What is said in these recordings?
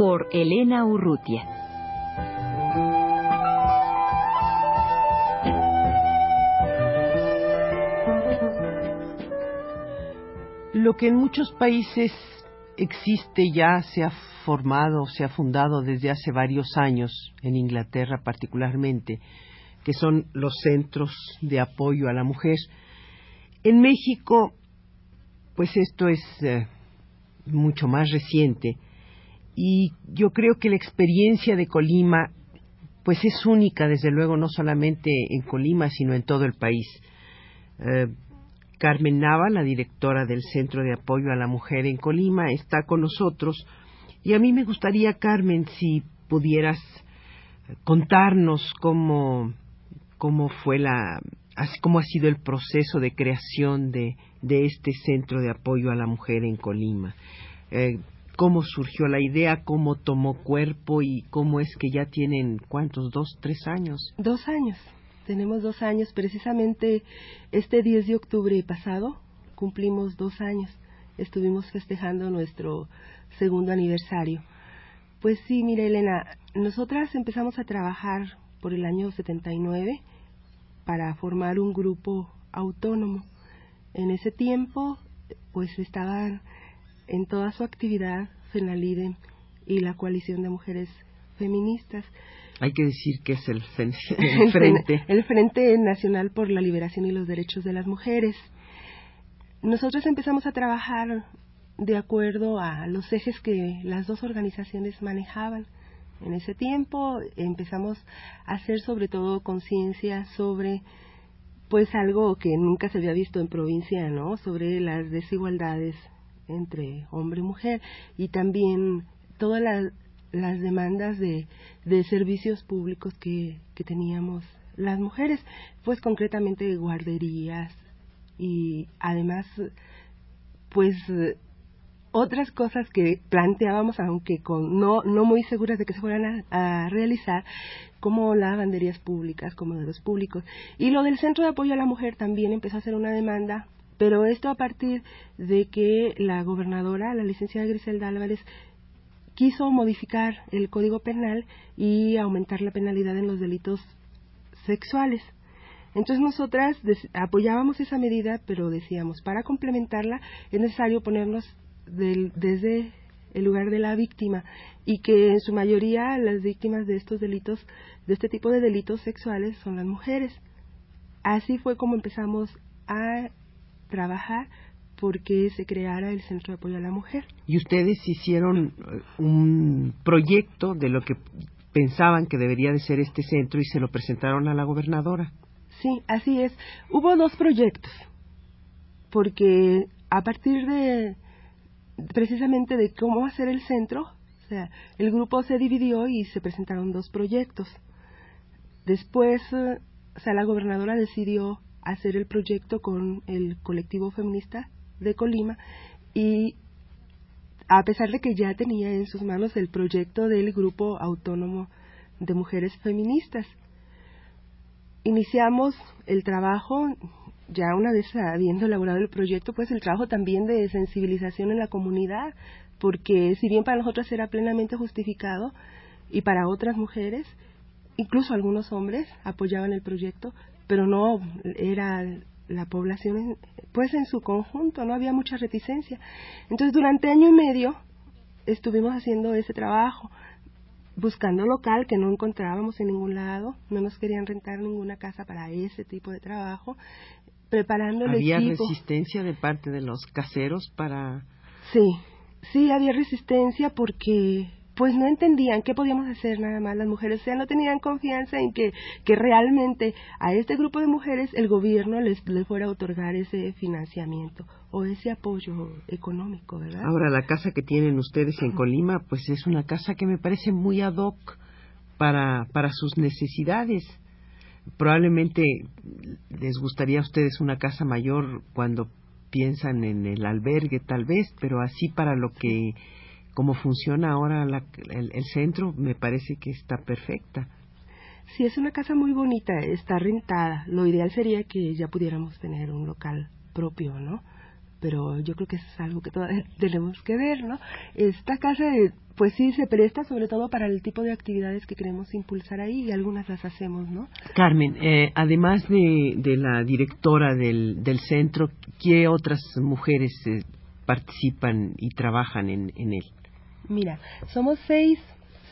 Por Elena Urrutia. Lo que en muchos países existe ya, se ha formado, se ha fundado desde hace varios años, en Inglaterra particularmente, que son los centros de apoyo a la mujer. En México, pues esto es eh, mucho más reciente y yo creo que la experiencia de Colima pues es única, desde luego, no solamente en Colima, sino en todo el país. Eh, Carmen Nava, la directora del Centro de Apoyo a la Mujer en Colima, está con nosotros y a mí me gustaría, Carmen, si pudieras contarnos cómo cómo fue la cómo ha sido el proceso de creación de, este centro de apoyo a la mujer en Colima. Eh, cómo surgió la idea, cómo tomó cuerpo y cómo es que ya tienen, ¿cuántos? ¿Dos, tres años? Dos años. Tenemos dos años. Precisamente este 10 de octubre pasado cumplimos dos años. Estuvimos festejando nuestro segundo aniversario. Pues sí, mire Elena, nosotras empezamos a trabajar por el año 79 para formar un grupo autónomo. En ese tiempo, pues estaban en toda su actividad FENALIDE y la coalición de mujeres feministas. Hay que decir que es el, el Frente. el Frente Nacional por la Liberación y los Derechos de las Mujeres. Nosotros empezamos a trabajar de acuerdo a los ejes que las dos organizaciones manejaban. En ese tiempo empezamos a hacer sobre todo conciencia sobre pues algo que nunca se había visto en provincia, ¿no? Sobre las desigualdades entre hombre y mujer y también todas las, demandas de, servicios públicos que, que teníamos las mujeres, pues concretamente guarderías y además pues otras cosas que planteábamos, aunque con, no, no muy seguras de que se fueran a, realizar, como lavanderías públicas, como de los públicos. Y lo del Centro de Apoyo a la Mujer también empezó a ser una demanda, pero esto a partir de que la gobernadora, la licenciada Griselda Álvarez, quiso modificar el Código Penal y aumentar la penalidad en los delitos sexuales. Entonces nosotras apoyábamos esa medida, pero decíamos, para complementarla es necesario ponernos desde el lugar de la víctima y que en su mayoría las víctimas de estos delitos, de este tipo de delitos sexuales son las mujeres. Así fue como empezamos a trabajar porque se creara el Centro de Apoyo a la Mujer. Y ustedes hicieron eh, un proyecto de lo que pensaban que debería de ser este centro y se lo presentaron a la gobernadora. Sí, así es. Hubo dos proyectos, porque a partir de, precisamente de cómo hacer el centro, o sea, el grupo se dividió y se presentaron dos proyectos. Después, eh, o sea, la gobernadora decidió hacer el proyecto con el colectivo feminista de Colima y a pesar de que ya tenía en sus manos el proyecto del grupo autónomo de mujeres feministas. Iniciamos el trabajo, ya una vez habiendo elaborado el proyecto, pues el trabajo también de sensibilización en la comunidad, porque si bien para nosotros era plenamente justificado y para otras mujeres, incluso algunos hombres apoyaban el proyecto, pero no era la población pues en su conjunto, no había mucha reticencia. Entonces durante año y medio estuvimos haciendo ese trabajo, buscando local que no encontrábamos en ningún lado, no nos querían rentar ninguna casa para ese tipo de trabajo, preparando el ¿Había resistencia de parte de los caseros para...? Sí, sí, había resistencia porque pues no entendían qué podíamos hacer nada más las mujeres, o sea, no tenían confianza en que, que realmente a este grupo de mujeres el gobierno les, les fuera a otorgar ese financiamiento o ese apoyo económico, ¿verdad? Ahora, la casa que tienen ustedes en Colima, pues es una casa que me parece muy ad hoc para, para sus necesidades. Probablemente les gustaría a ustedes una casa mayor cuando piensan en el albergue, tal vez, pero así para lo que como funciona ahora el, centro, me parece que está perfecta. Sí, es una casa muy bonita, está rentada. Lo ideal sería que ya pudiéramos tener un local propio, ¿no? Pero yo creo que eso es algo que todavía tenemos que ver, ¿no? Esta casa, pues sí, se presta sobre todo para el tipo de actividades que queremos impulsar ahí y algunas las hacemos, ¿no? Carmen, eh, además de, de, la directora del, del centro, ¿qué otras mujeres eh, participan y trabajan en, en él? Mira, somos seis,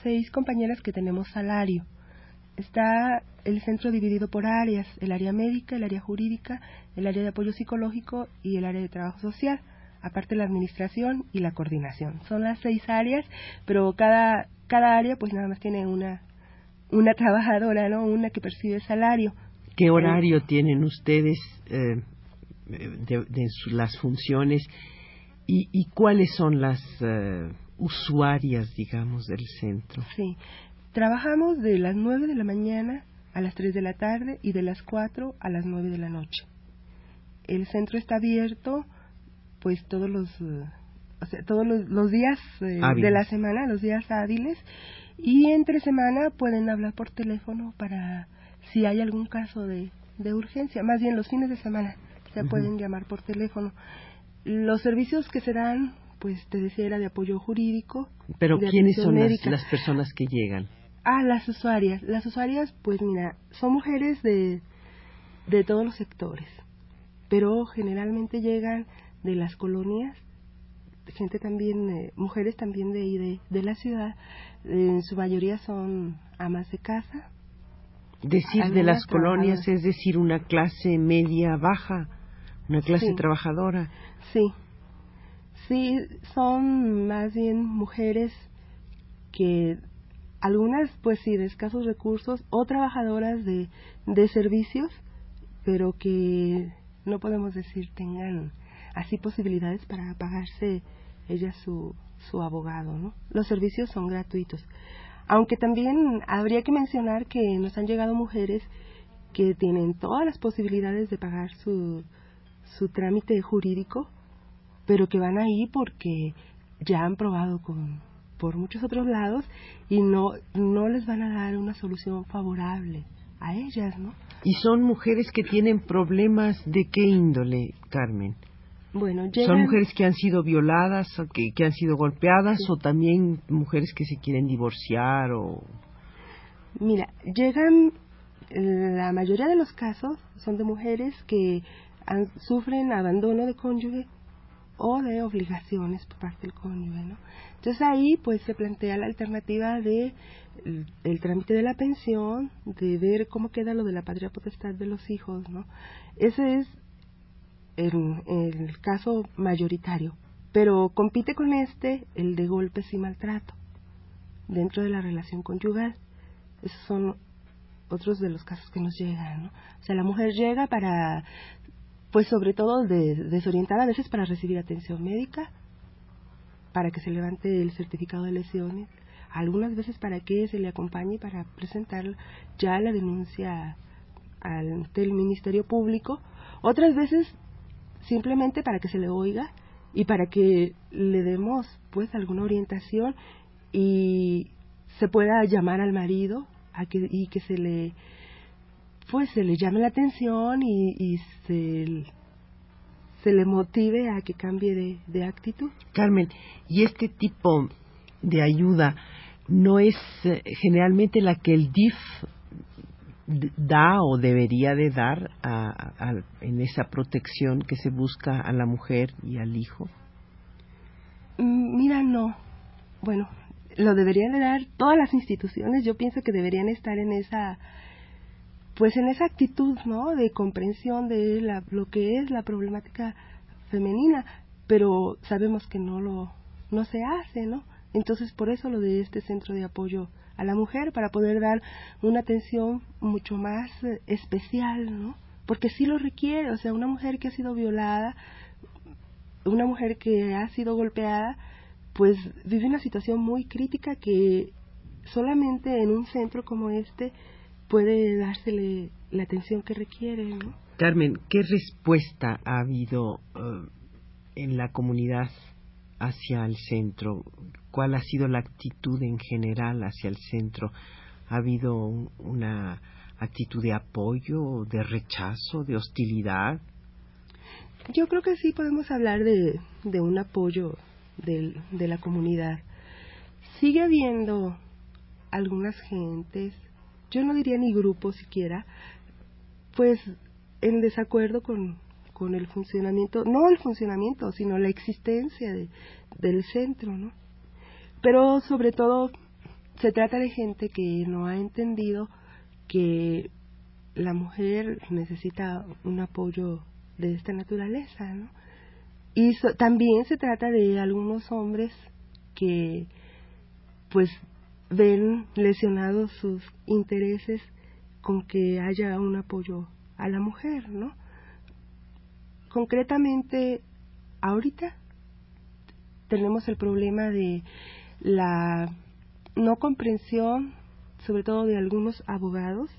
seis compañeras que tenemos salario. Está el centro dividido por áreas, el área médica, el área jurídica, el área de apoyo psicológico y el área de trabajo social, aparte la administración y la coordinación. Son las seis áreas, pero cada, cada área pues nada más tiene una, una trabajadora, ¿no? Una que percibe salario. ¿Qué horario tienen ustedes eh, de, las funciones y, y, cuáles son las... Eh, usuarias, digamos, del centro. Sí, trabajamos de las 9 de la mañana a las 3 de la tarde y de las 4 a las 9 de la noche. El centro está abierto pues todos los eh, o sea, todos los, días eh, de la semana, los días hábiles y entre semana pueden hablar por teléfono para si hay algún caso de, de urgencia, más bien los fines de semana se pueden llamar por teléfono. Los servicios que se dan pues te decía, era de apoyo jurídico. Pero ¿quiénes son las, personas que llegan? Ah, las usuarias. Las usuarias, pues mira, son mujeres de, de todos los sectores, pero generalmente llegan de las colonias, gente también, eh, mujeres también de, de, de la ciudad, en su mayoría son amas de casa. Decir de las colonias es decir una clase media baja, una clase trabajadora. Sí, Sí, son más bien mujeres que algunas, pues sí, de escasos recursos o trabajadoras de, de servicios, pero que no podemos decir tengan así posibilidades para pagarse ella su, su abogado, ¿no? Los servicios son gratuitos. Aunque también habría que mencionar que nos han llegado mujeres que tienen todas las posibilidades de pagar su, su trámite jurídico, pero que van ahí porque ya han probado con por muchos otros lados y no no les van a dar una solución favorable a ellas, ¿no? Y son mujeres que tienen problemas de qué índole, Carmen. Bueno, son mujeres que han sido violadas, o que, que han sido golpeadas, o también mujeres que se quieren divorciar o. Mira, llegan la mayoría de los casos son de mujeres que sufren abandono de cónyuge o de obligaciones por parte del cónyuge, ¿no? Entonces ahí pues se plantea la alternativa de el, trámite de la pensión, de ver cómo queda lo de la patria potestad de los hijos, ¿no? Ese es el, el caso mayoritario, pero compite con este el de golpes y maltrato dentro de la relación conyugal. Esos son otros de los casos que nos llegan, ¿no? O sea, la mujer llega para pues sobre todo de, desorientada a veces para recibir atención médica, para que se levante el certificado de lesiones, algunas veces para que se le acompañe para presentar ya la denuncia ante el Ministerio Público, otras veces simplemente para que se le oiga y para que le demos pues alguna orientación y se pueda llamar al marido a que, y que se le pues se le llame la atención y, se, se, le motive a que cambie de, actitud. Carmen, ¿y este tipo de ayuda no es eh, generalmente la que el DIF da o debería de dar en esa protección que se busca a la mujer y al hijo? Mm, mira, no. Bueno, lo deberían de dar todas las instituciones. Yo pienso que deberían estar en esa pues en esa actitud, ¿no? De comprensión de la, lo que es la problemática femenina, pero sabemos que no lo no se hace, ¿no? Entonces, por eso lo de este centro de apoyo a la mujer, para poder dar una atención mucho más eh, especial, ¿no? Porque sí lo requiere, o sea, una mujer que ha sido violada, una mujer que ha sido golpeada, pues vive una situación muy crítica que solamente en un centro como este puede dársele la atención que requiere. ¿no? Carmen, ¿qué respuesta ha habido eh, en la comunidad hacia el centro? ¿Cuál ha sido la actitud en general hacia el centro? ¿Ha habido una actitud de apoyo, de rechazo, de hostilidad? Yo creo que sí podemos hablar de, de un apoyo de, de la comunidad. Sigue habiendo algunas gentes, yo no diría ni grupos siquiera, pues en desacuerdo con, con el funcionamiento, no el funcionamiento, sino la existencia de, del centro, ¿no? Pero sobre todo se trata de gente que no ha entendido que la mujer necesita un apoyo de esta naturaleza, ¿no? Y también se trata de algunos hombres que pues ven lesionados sus intereses con que haya un apoyo a la mujer, ¿no? Concretamente, ahorita tenemos el problema de la no comprensión, sobre todo de algunos abogados,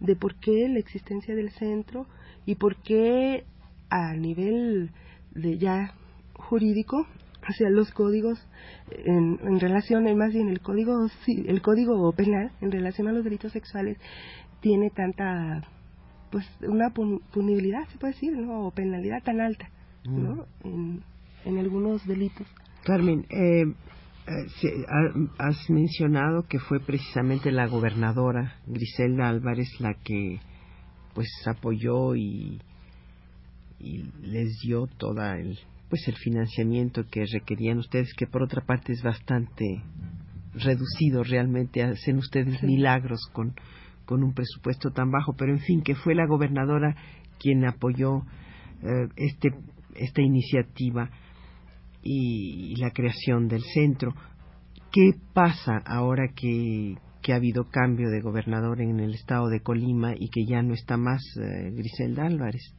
de por qué la existencia del centro y por qué a nivel de ya jurídico hacia los códigos en, en relación, más bien el código, el código penal en relación a los delitos sexuales tiene tanta, pues una punibilidad, se puede decir, ¿no? O penalidad tan alta, ¿no? Mm. En, en, algunos delitos. Carmen, eh, eh has mencionado que fue precisamente la gobernadora Griselda Álvarez la que pues apoyó y, y les dio toda el pues el financiamiento que requerían ustedes, que por otra parte es bastante reducido realmente, hacen ustedes milagros con, con un presupuesto tan bajo, pero en fin, que fue la gobernadora quien apoyó eh, este, esta iniciativa y, la creación del centro. ¿Qué pasa ahora que, que ha habido cambio de gobernador en el estado de Colima y que ya no está más eh, Griselda Álvarez?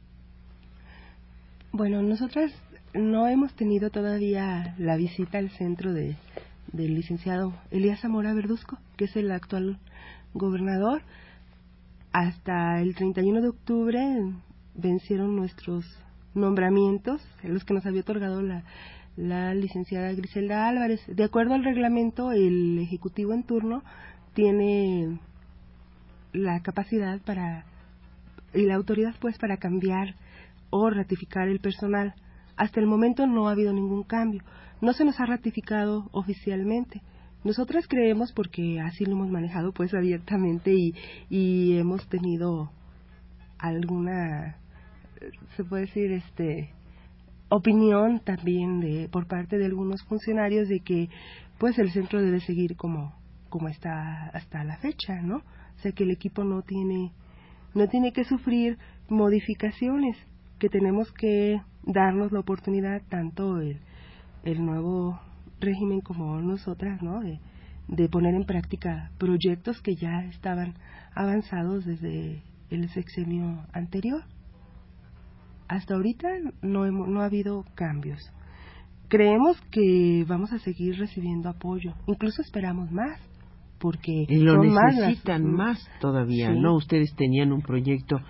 Bueno, nosotras no hemos tenido todavía la visita al centro de, del licenciado Elías Zamora Verduzco, que es el actual gobernador. Hasta el 31 de octubre vencieron nuestros nombramientos, los que nos había otorgado la, la licenciada Griselda Álvarez. De acuerdo al reglamento, el Ejecutivo en turno tiene la capacidad para y la autoridad pues para cambiar o ratificar el personal hasta el momento no ha habido ningún cambio. No se nos ha ratificado oficialmente. Nosotras creemos porque así lo hemos manejado pues abiertamente y, y hemos tenido alguna se puede decir este opinión también de por parte de algunos funcionarios de que pues el centro debe seguir como como está hasta la fecha, ¿no? O sea que el equipo no tiene no tiene que sufrir modificaciones, que tenemos que darnos la oportunidad, tanto el, el nuevo régimen como nosotras, ¿no? De, de poner en práctica proyectos que ya estaban avanzados desde el sexenio anterior. Hasta ahorita no, hemos, no ha habido cambios. Creemos que vamos a seguir recibiendo apoyo, incluso esperamos más, porque lo necesitan más, todavía, ¿no? Ustedes tenían un proyecto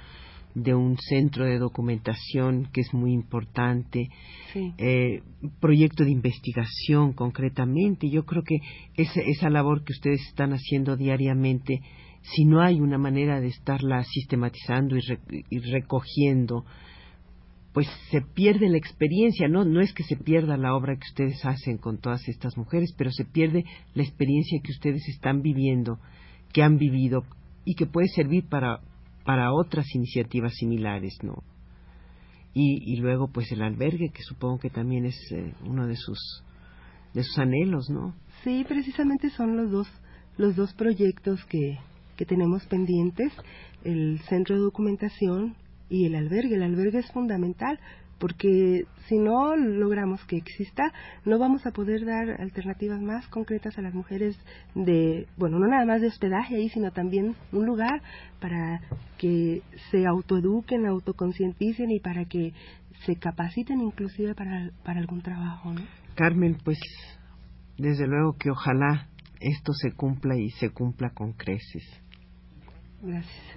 de un centro de documentación que es muy importante, eh, proyecto de investigación concretamente. Yo creo que esa, esa labor que ustedes están haciendo diariamente, si no hay una manera de estarla sistematizando y, recogiendo, pues se pierde la experiencia, ¿no? No es que se pierda la obra que ustedes hacen con todas estas mujeres, pero se pierde la experiencia que ustedes están viviendo, que han vivido y que puede servir para para otras iniciativas similares, ¿no? Y, luego, pues el albergue, que supongo que también es eh, uno de sus de sus anhelos, ¿no? Sí, precisamente son los dos los dos proyectos que que tenemos pendientes, el centro de documentación y el albergue. El albergue es fundamental porque si no logramos que exista, no vamos a poder dar alternativas más concretas a las mujeres de, bueno, no nada más de hospedaje ahí, sino también un lugar para que se autoeduquen, autoconcienticen y para que se capaciten inclusive para, para algún trabajo. ¿no? Carmen, pues desde luego que ojalá esto se cumpla y se cumpla con creces. Gracias.